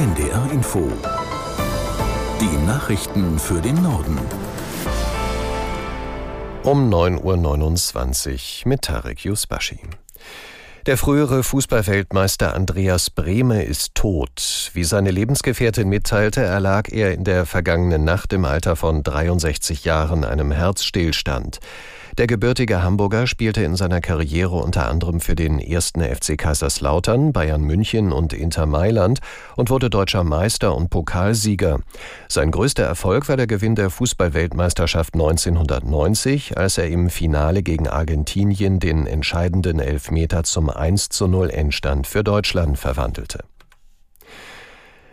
NDR Info. Die Nachrichten für den Norden. Um 9.29 Uhr mit Tarek Yusbashi. Der frühere Fußballweltmeister Andreas Brehme ist tot. Wie seine Lebensgefährtin mitteilte, erlag er in der vergangenen Nacht im Alter von 63 Jahren einem Herzstillstand. Der gebürtige Hamburger spielte in seiner Karriere unter anderem für den ersten FC Kaiserslautern, Bayern München und Inter Mailand und wurde deutscher Meister und Pokalsieger. Sein größter Erfolg war der Gewinn der Fußballweltmeisterschaft 1990, als er im Finale gegen Argentinien den entscheidenden Elfmeter zum 1 zu 0 Endstand für Deutschland verwandelte.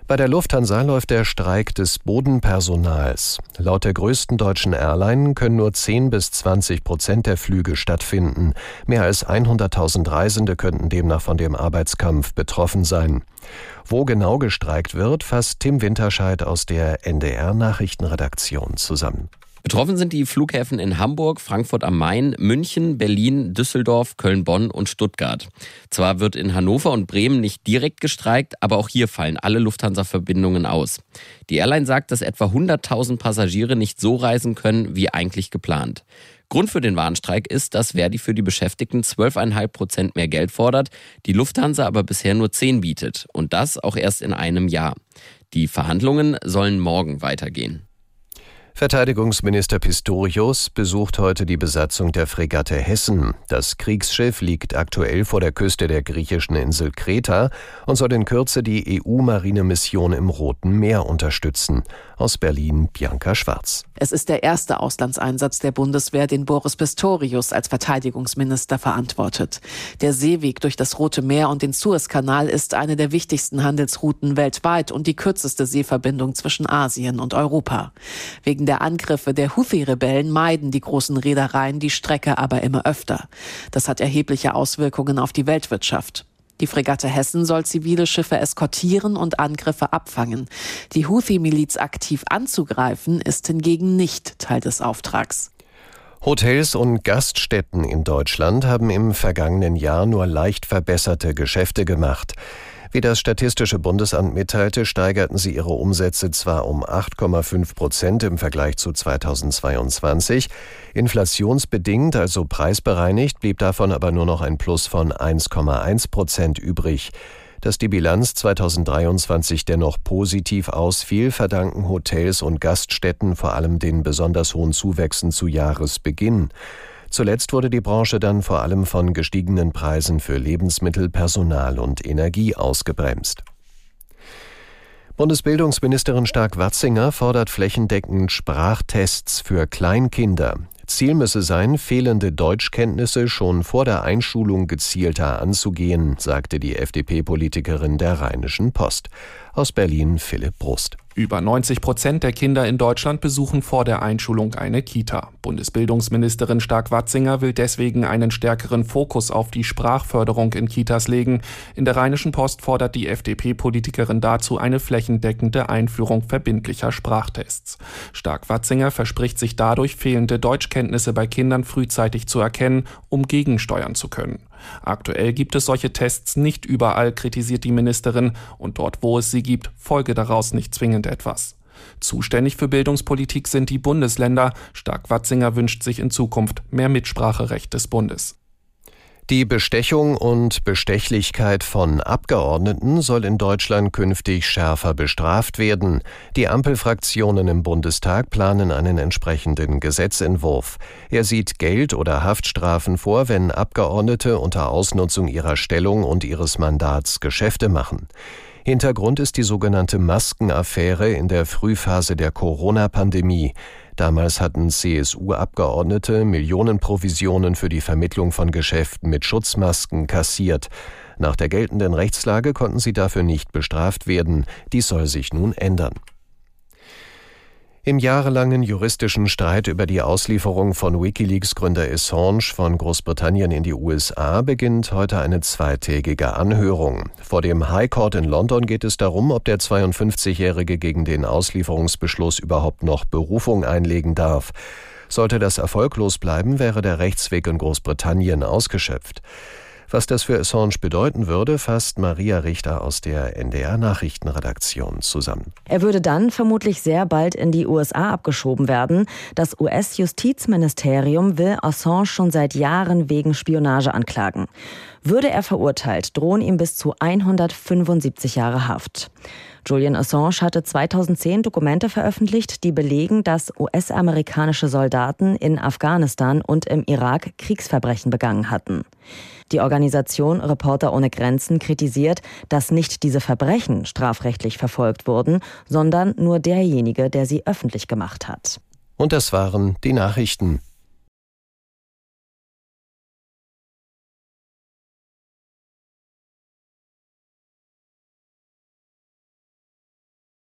Bei der Lufthansa läuft der Streik des Bodenpersonals. Laut der größten deutschen Airline können nur 10 bis 20 Prozent der Flüge stattfinden. Mehr als 100.000 Reisende könnten demnach von dem Arbeitskampf betroffen sein. Wo genau gestreikt wird, fasst Tim Winterscheid aus der NDR Nachrichtenredaktion zusammen. Betroffen sind die Flughäfen in Hamburg, Frankfurt am Main, München, Berlin, Düsseldorf, Köln, Bonn und Stuttgart. Zwar wird in Hannover und Bremen nicht direkt gestreikt, aber auch hier fallen alle Lufthansa-Verbindungen aus. Die Airline sagt, dass etwa 100.000 Passagiere nicht so reisen können, wie eigentlich geplant. Grund für den Warnstreik ist, dass Verdi für die Beschäftigten 12,5 Prozent mehr Geld fordert, die Lufthansa aber bisher nur 10 bietet. Und das auch erst in einem Jahr. Die Verhandlungen sollen morgen weitergehen. Verteidigungsminister Pistorius besucht heute die Besatzung der Fregatte Hessen. Das Kriegsschiff liegt aktuell vor der Küste der griechischen Insel Kreta und soll in Kürze die EU-Marinemission im Roten Meer unterstützen. Aus Berlin Bianca Schwarz. Es ist der erste Auslandseinsatz der Bundeswehr, den Boris Pistorius als Verteidigungsminister verantwortet. Der Seeweg durch das Rote Meer und den Suezkanal ist eine der wichtigsten Handelsrouten weltweit und die kürzeste Seeverbindung zwischen Asien und Europa. Wegen der Angriffe der Houthi-Rebellen meiden die großen Reedereien die Strecke aber immer öfter. Das hat erhebliche Auswirkungen auf die Weltwirtschaft. Die Fregatte Hessen soll zivile Schiffe eskortieren und Angriffe abfangen. Die Houthi-Miliz aktiv anzugreifen, ist hingegen nicht Teil des Auftrags. Hotels und Gaststätten in Deutschland haben im vergangenen Jahr nur leicht verbesserte Geschäfte gemacht. Wie das Statistische Bundesamt mitteilte, steigerten sie ihre Umsätze zwar um 8,5 Prozent im Vergleich zu 2022. Inflationsbedingt, also preisbereinigt, blieb davon aber nur noch ein Plus von 1,1 Prozent übrig. Dass die Bilanz 2023 dennoch positiv ausfiel, verdanken Hotels und Gaststätten vor allem den besonders hohen Zuwächsen zu Jahresbeginn. Zuletzt wurde die Branche dann vor allem von gestiegenen Preisen für Lebensmittel, Personal und Energie ausgebremst. Bundesbildungsministerin Stark-Watzinger fordert flächendeckend Sprachtests für Kleinkinder. Ziel müsse sein, fehlende Deutschkenntnisse schon vor der Einschulung gezielter anzugehen, sagte die FDP-Politikerin der Rheinischen Post. Aus Berlin Philipp Brust. Über 90 Prozent der Kinder in Deutschland besuchen vor der Einschulung eine Kita. Bundesbildungsministerin Stark-Watzinger will deswegen einen stärkeren Fokus auf die Sprachförderung in Kitas legen. In der Rheinischen Post fordert die FDP-Politikerin dazu eine flächendeckende Einführung verbindlicher Sprachtests. Stark-Watzinger verspricht sich dadurch fehlende Deutschkenntnisse bei Kindern frühzeitig zu erkennen, um gegensteuern zu können. Aktuell gibt es solche Tests nicht überall, kritisiert die Ministerin, und dort, wo es sie gibt, folge daraus nicht zwingend etwas. Zuständig für Bildungspolitik sind die Bundesländer. Stark-Watzinger wünscht sich in Zukunft mehr Mitspracherecht des Bundes. Die Bestechung und Bestechlichkeit von Abgeordneten soll in Deutschland künftig schärfer bestraft werden. Die Ampelfraktionen im Bundestag planen einen entsprechenden Gesetzentwurf. Er sieht Geld- oder Haftstrafen vor, wenn Abgeordnete unter Ausnutzung ihrer Stellung und ihres Mandats Geschäfte machen. Hintergrund ist die sogenannte Maskenaffäre in der Frühphase der Corona-Pandemie. Damals hatten CSU-Abgeordnete Millionenprovisionen für die Vermittlung von Geschäften mit Schutzmasken kassiert. Nach der geltenden Rechtslage konnten sie dafür nicht bestraft werden. Dies soll sich nun ändern. Im jahrelangen juristischen Streit über die Auslieferung von Wikileaks-Gründer Assange von Großbritannien in die USA beginnt heute eine zweitägige Anhörung. Vor dem High Court in London geht es darum, ob der 52-Jährige gegen den Auslieferungsbeschluss überhaupt noch Berufung einlegen darf. Sollte das erfolglos bleiben, wäre der Rechtsweg in Großbritannien ausgeschöpft. Was das für Assange bedeuten würde, fasst Maria Richter aus der NDR Nachrichtenredaktion zusammen. Er würde dann vermutlich sehr bald in die USA abgeschoben werden. Das US-Justizministerium will Assange schon seit Jahren wegen Spionage anklagen. Würde er verurteilt, drohen ihm bis zu 175 Jahre Haft. Julian Assange hatte 2010 Dokumente veröffentlicht, die belegen, dass US-amerikanische Soldaten in Afghanistan und im Irak Kriegsverbrechen begangen hatten. Die Organisation Reporter ohne Grenzen kritisiert, dass nicht diese Verbrechen strafrechtlich verfolgt wurden, sondern nur derjenige, der sie öffentlich gemacht hat. Und das waren die Nachrichten.